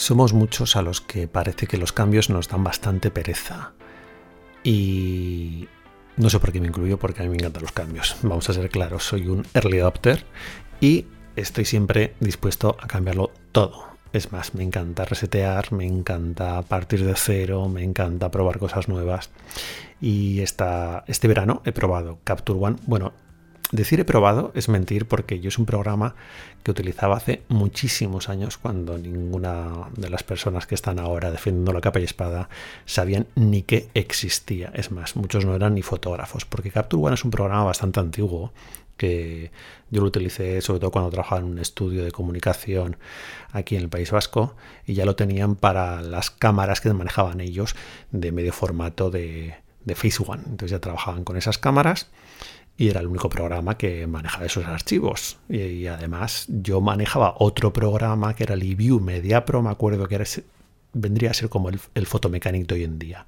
Somos muchos a los que parece que los cambios nos dan bastante pereza. Y no sé por qué me incluyo, porque a mí me encantan los cambios. Vamos a ser claros, soy un early adopter y estoy siempre dispuesto a cambiarlo todo. Es más, me encanta resetear, me encanta partir de cero, me encanta probar cosas nuevas. Y esta, este verano he probado Capture One. Bueno, Decir he probado es mentir porque yo es un programa que utilizaba hace muchísimos años cuando ninguna de las personas que están ahora defendiendo la capa y espada sabían ni que existía. Es más, muchos no eran ni fotógrafos porque Capture One es un programa bastante antiguo que yo lo utilicé sobre todo cuando trabajaba en un estudio de comunicación aquí en el País Vasco y ya lo tenían para las cámaras que manejaban ellos de medio formato de, de Face One. Entonces ya trabajaban con esas cámaras y era el único programa que manejaba esos archivos. Y, además yo manejaba otro programa que era el eView Media Pro, me acuerdo que vendría a ser como el, el de hoy en día.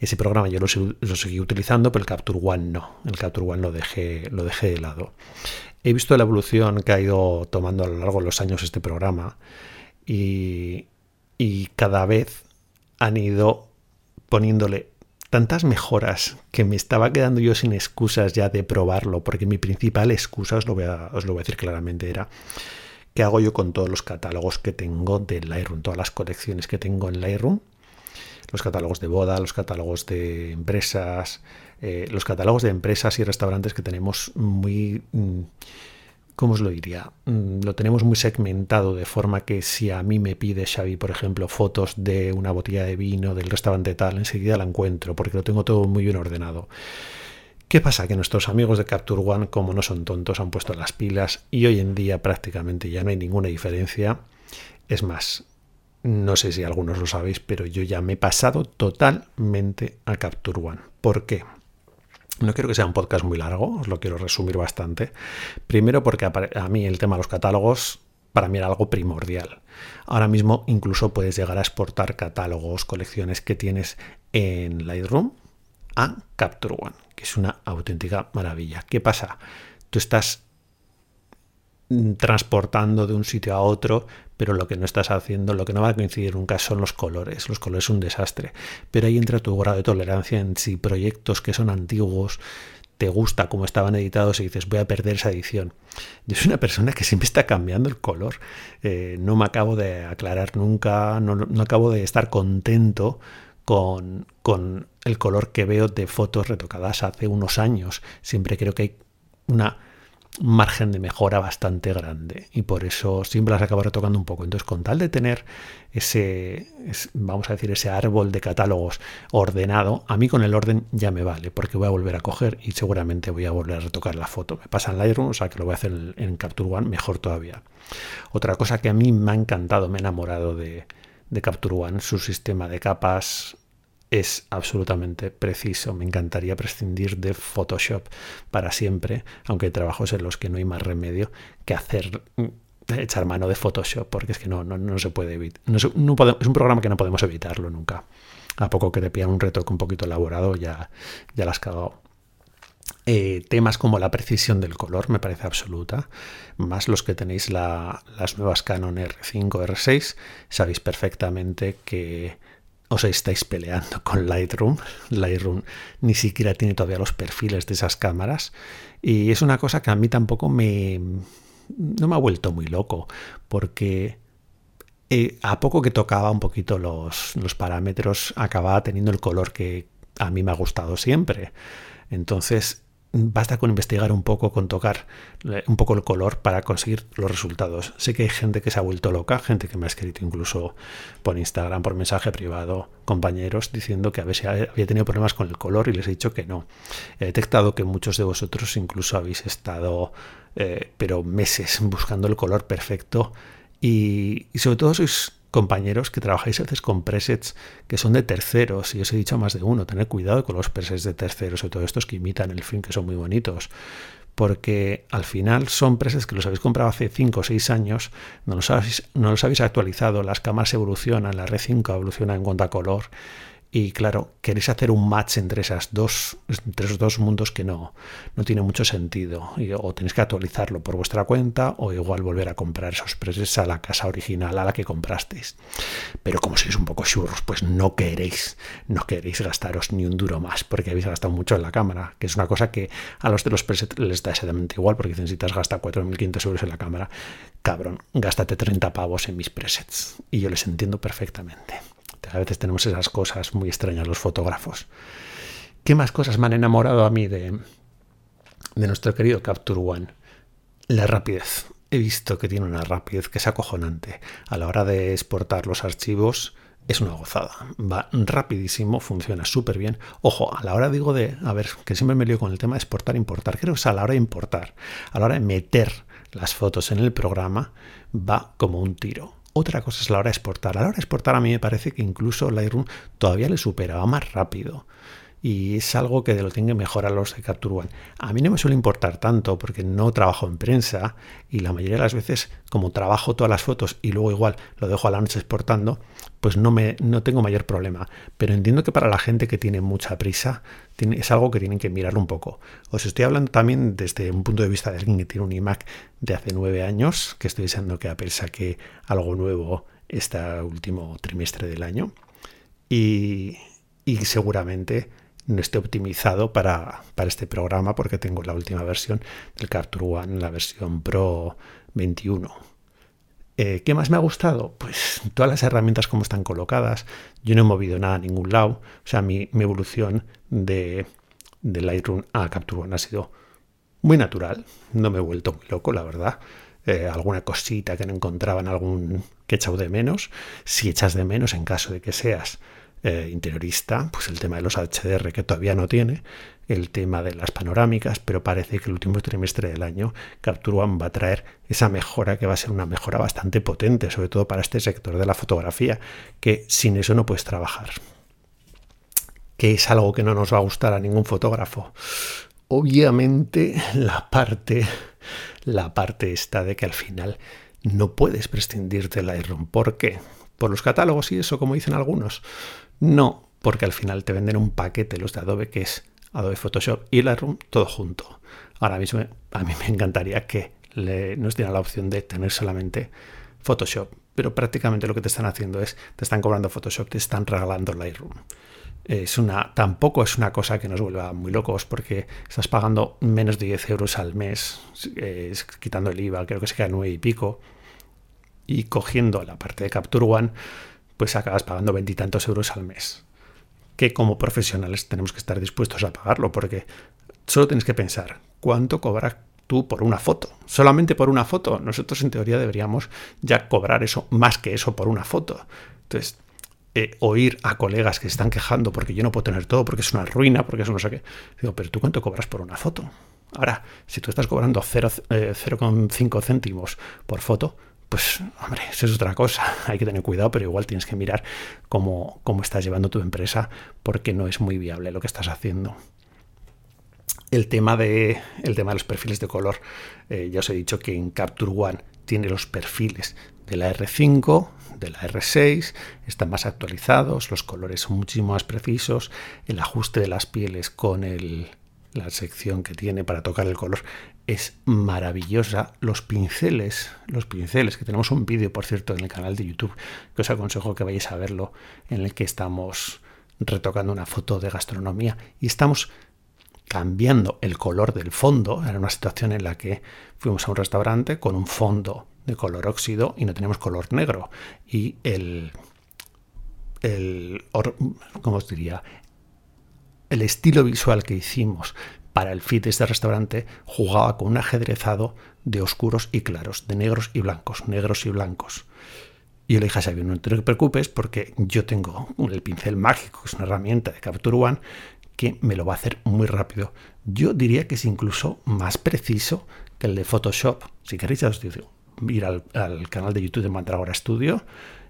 Ese programa yo lo, seguí utilizando, pero el Capture One no. El Capture One lo dejé, lo dejé de lado. He visto la evolución que ha ido tomando a lo largo de los años este programa y, y cada vez han ido poniéndole tantas mejoras que me estaba quedando yo sin excusas ya de probarlo, porque mi principal excusa, os lo voy a, os lo voy a decir claramente, era qué hago yo con todos los catálogos que tengo de Lightroom, todas las colecciones que tengo en Lightroom, los catálogos de boda, los catálogos de empresas, eh, los catálogos de empresas y restaurantes que tenemos muy... Mm, ¿cómo os lo diría? Mm, lo tenemos muy segmentado de forma que si a mí me pide Xavi, por ejemplo, fotos de una botella de vino del restaurante tal, enseguida la encuentro porque lo tengo todo muy bien ordenado. ¿Qué pasa? Que nuestros amigos de Capture One, como no son tontos, han puesto las pilas y hoy en día prácticamente ya no hay ninguna diferencia. Es más, no sé si algunos lo sabéis, pero yo ya me he pasado totalmente a Capture One. ¿Por qué? No quiero que sea un podcast muy largo, os lo quiero resumir bastante. Primero porque a mí el tema de los catálogos para mí era algo primordial. Ahora mismo incluso puedes llegar a exportar catálogos, colecciones que tienes en Lightroom a Capture One, que es una auténtica maravilla. ¿Qué pasa? Tú estás transportando de un sitio a otro, pero lo que no estás haciendo, lo que no va a coincidir nunca son los colores. Los colores son un desastre. Pero ahí entra tu grado de tolerancia en si proyectos que son antiguos te gusta cómo estaban editados y dices voy a perder esa edición. Yo soy una persona que siempre está cambiando el color. Eh, no me acabo de aclarar nunca, no, no acabo de estar contento con, con el color que veo de fotos retocadas hace unos años. Siempre creo que hay una margen de mejora bastante grande y por eso siempre las acabo retocando un poco. Entonces, con tal de tener ese, vamos a decir, ese árbol de catálogos ordenado, a mí con el orden ya me vale, porque voy a volver a coger y seguramente voy a volver a retocar la foto. Me pasa en Lightroom, o sea que lo voy a hacer en Capture One, mejor todavía. Otra cosa que a mí me ha encantado, me he enamorado de, de Capture One, su sistema de capas es absolutamente preciso. Me encantaría prescindir de Photoshop para siempre, aunque hay trabajos en los que no hay más remedio que hacer mm, echar mano de Photoshop, porque es que no, no, se puede evitar. No, es un programa que no podemos evitarlo nunca. A poco que te pidan un retoque un poquito elaborado, ya, ya la has cagado. Eh, temas como la precisión del color me parece absoluta, más los que tenéis las nuevas Canon R5, R6, sabéis perfectamente que os estáis peleando con Lightroom. Lightroom ni siquiera tiene todavía los perfiles de esas cámaras. Y es una cosa que a mí tampoco me... no me ha vuelto muy loco, porque eh, a poco que tocaba un poquito los, los parámetros, acababa teniendo el color que a mí me ha gustado siempre. Entonces basta con investigar un poco, con tocar eh, un poco el color para conseguir los resultados. Sé que hay gente que se ha vuelto loca, gente que me ha escrito incluso por Instagram, por mensaje privado, compañeros, diciendo que a veces había tenido problemas con el color y les he dicho que no. He detectado que muchos de vosotros incluso habéis estado, eh, pero meses buscando el color perfecto y, y sobre todo sois compañeros que trabajáis a veces con presets que son de terceros, y os he dicho más de uno, tener cuidado con los presets de terceros, sobre todo estos que imitan el film, que son muy bonitos, porque al final son presets que los habéis comprado hace 5 o 6 años, no los, habéis, no los habéis actualizado, las cámaras evolucionan, la red 5 evoluciona en cuanto a color, y claro, queréis hacer un match entre esas dos, entre esos dos mundos que no, no tiene mucho sentido. o tenéis que actualizarlo por vuestra cuenta o igual volver a comprar esos presets a la casa original a la que comprasteis. Pero como sois un poco churros, pues no queréis, no queréis gastaros ni un duro más porque habéis gastado mucho en la cámara, que es una cosa que a los de los presets les da exactamente igual porque necesitas gastar 4.500 euros en la cámara. Cabrón, gástate 30 pavos en mis presets. Y yo les entiendo perfectamente. A veces tenemos esas cosas muy extrañas los fotógrafos. ¿Qué más cosas me han enamorado a mí de, de nuestro querido Capture One? La rapidez. He visto que tiene una rapidez que es acojonante. A la hora de exportar los archivos es una gozada. Va rapidísimo, funciona súper bien. Ojo, a la hora digo de, a ver, que siempre me lío con el tema de exportar, importar. Creo que es a la hora de importar, a la hora de meter las fotos en el programa, va como un tiro. Otra cosa es la hora de exportar. A la hora de exportar a mí me parece que incluso Lightroom todavía le superaba más rápido. Y es algo que lo tienen que mejorar los de Capture One. A mí no me suele importar tanto porque no trabajo en prensa y la mayoría de las veces, como trabajo todas las fotos y luego igual lo dejo a la noche exportando, pues no, me, no tengo mayor problema. Pero entiendo que para la gente que tiene mucha prisa, es algo que tienen que mirar un poco. Os estoy hablando también desde un punto de vista de alguien que tiene un iMac de hace nueve años, que estoy deseando que Apple saque algo nuevo este último trimestre del año. Y, y seguramente no esté optimizado para, para, este programa porque tengo la última versión del Capture One, la versión Pro 21. Eh, ¿Qué más me ha gustado? Pues todas las herramientas como están colocadas. Yo no he movido nada a ningún lado. O sea, mi, evolución de, de, Lightroom a Capture One ha sido muy natural. No me he vuelto muy loco, la verdad. Eh, alguna cosita que no encontraba en algún que he echado de menos. Si echas de menos, en caso de que seas eh, interiorista, pues el tema de los HDR que todavía no tiene, el tema de las panorámicas, pero parece que el último trimestre del año Capture One va a traer esa mejora que va a ser una mejora bastante potente, sobre todo para este sector de la fotografía, que sin eso no puedes trabajar. Que es algo que no nos va a gustar a ningún fotógrafo. Obviamente la parte, la parte está de que al final no puedes prescindir del Lightroom. ¿Por qué? Por los catálogos y eso, como dicen algunos. No, porque al final te venden un paquete los de Adobe que es Adobe Photoshop y Lightroom todo junto. Ahora mismo a mí me encantaría que nos dieran la opción de tener solamente Photoshop, pero prácticamente lo que te están haciendo es, te están cobrando Photoshop, te están regalando Lightroom. Es una, tampoco es una cosa que nos vuelva muy locos porque estás pagando menos de 10 euros al mes, quitando el IVA, creo que se queda 9 y pico, y cogiendo la parte de Capture One, pues acabas pagando veintitantos euros al mes. Que como profesionales tenemos que estar dispuestos a pagarlo, porque solo tienes que pensar cuánto cobras tú por una foto. Solamente por una foto. Nosotros en teoría deberíamos ya cobrar eso, más que eso por una foto. Entonces, eh, oír a colegas que están quejando porque yo no puedo tener todo, porque es una ruina, porque eso no sé qué. Digo, pero tú cuánto cobras por una foto. Ahora, si tú estás cobrando 0,5 eh, céntimos por foto, pues hombre, eso es otra cosa. Hay que tener cuidado, pero igual tienes que mirar cómo, cómo estás llevando tu empresa porque no es muy viable lo que estás haciendo. El tema de, el tema de los perfiles de color. Eh, ya os he dicho que en Capture One tiene los perfiles de la R5, de la R6, están más actualizados, los colores son muchísimo más precisos, el ajuste de las pieles con el, la sección que tiene para tocar el color es maravillosa. Los pinceles, los pinceles, que tenemos un vídeo, por cierto, en el canal de YouTube, que os aconsejo que vayáis a verlo, en el que estamos retocando una foto de gastronomía y estamos cambiando el color del fondo. Era una situación en la que fuimos a un restaurante con un fondo de color óxido y no tenemos color negro. Y el, el ¿cómo os diría? El estilo visual que hicimos para el fit de este restaurante jugaba con un ajedrezado de oscuros y claros, de negros y blancos, negros y blancos. Y yo le dije a Xavier, no te preocupes porque yo tengo el pincel mágico, que es una herramienta de Capture One, que me lo va a hacer muy rápido. Yo diría que es incluso más preciso que el de Photoshop. Si queréis, os digo, ir al, al canal de YouTube de Mandragora Studio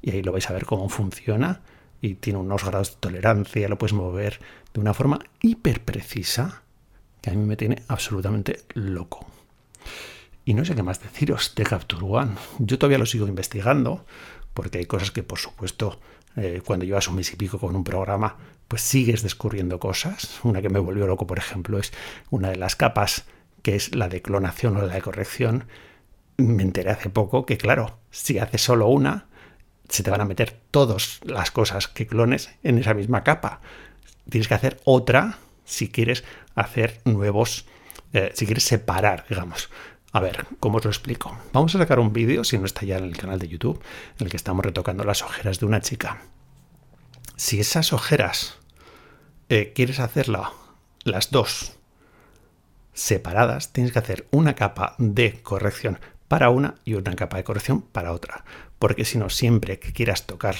y ahí lo vais a ver cómo funciona y tiene unos grados de tolerancia, lo puedes mover de una forma hiper precisa que a mí me tiene absolutamente loco. Y no sé qué más deciros de Capture One. Yo todavía lo sigo investigando porque hay cosas que, por supuesto, eh, cuando llevas un mes y pico con un programa, pues sigues descubriendo cosas. Una que me volvió loco, por ejemplo, es una de las capas que es la de clonación o la de corrección. Me enteré hace poco que, claro, si haces solo una, se te van a meter todas las cosas que clones en esa misma capa. Tienes que hacer otra si quieres hacer nuevos, eh, si quieres separar, digamos. A ver, ¿cómo os lo explico? Vamos a sacar un vídeo, si no está ya en el canal de YouTube, en el que estamos retocando las ojeras de una chica. Si esas ojeras eh, quieres hacerla las dos separadas, tienes que hacer una capa de corrección para una y una capa de corrección para otra. Porque si no, siempre que quieras tocar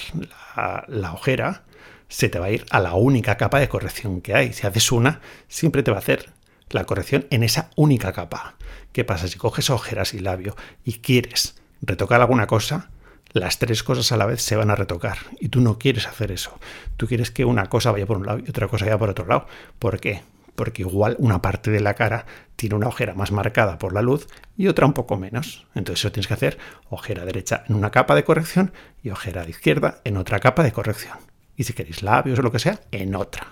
la, la ojera, se te va a ir a la única capa de corrección que hay. Si haces una, siempre te va a hacer la corrección en esa única capa. ¿Qué pasa? Si coges ojeras y labio y quieres retocar alguna cosa, las tres cosas a la vez se van a retocar. Y tú no quieres hacer eso. Tú quieres que una cosa vaya por un lado y otra cosa vaya por otro lado. ¿Por qué? Porque igual una parte de la cara tiene una ojera más marcada por la luz y otra un poco menos. Entonces eso tienes que hacer ojera derecha en una capa de corrección y ojera de izquierda en otra capa de corrección. Y si queréis labios o lo que sea, en otra.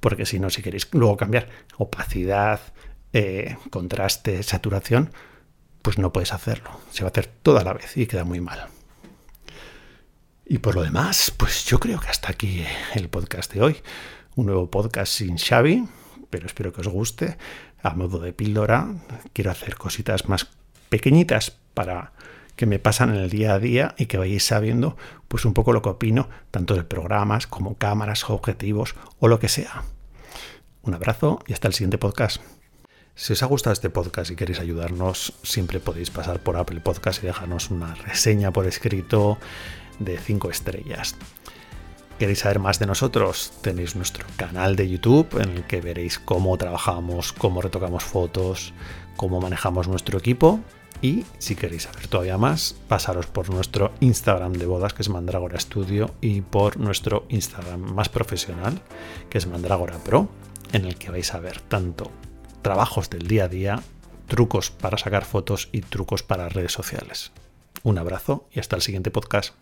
Porque si no, si queréis luego cambiar opacidad, eh, contraste, saturación, pues no puedes hacerlo. Se va a hacer toda la vez y queda muy mal. Y por lo demás, pues yo creo que hasta aquí el podcast de hoy. Un nuevo podcast sin Xavi, pero espero que os guste. A modo de píldora, quiero hacer cositas más pequeñitas para que me pasan en el día a día y que vayáis sabiendo pues un poco lo que opino, tanto de programas como cámaras, objetivos o lo que sea. Un abrazo y hasta el siguiente podcast. Si os ha gustado este podcast y queréis ayudarnos, siempre podéis pasar por Apple Podcast y dejarnos una reseña por escrito de 5 estrellas. ¿Queréis saber más de nosotros? Tenéis nuestro canal de YouTube en el que veréis cómo trabajamos, cómo retocamos fotos, cómo manejamos nuestro equipo. Y si queréis saber todavía más, pasaros por nuestro Instagram de bodas, que es Mandragora Studio, y por nuestro Instagram más profesional, que es Mandragora Pro, en el que vais a ver tanto trabajos del día a día, trucos para sacar fotos y trucos para redes sociales. Un abrazo y hasta el siguiente podcast.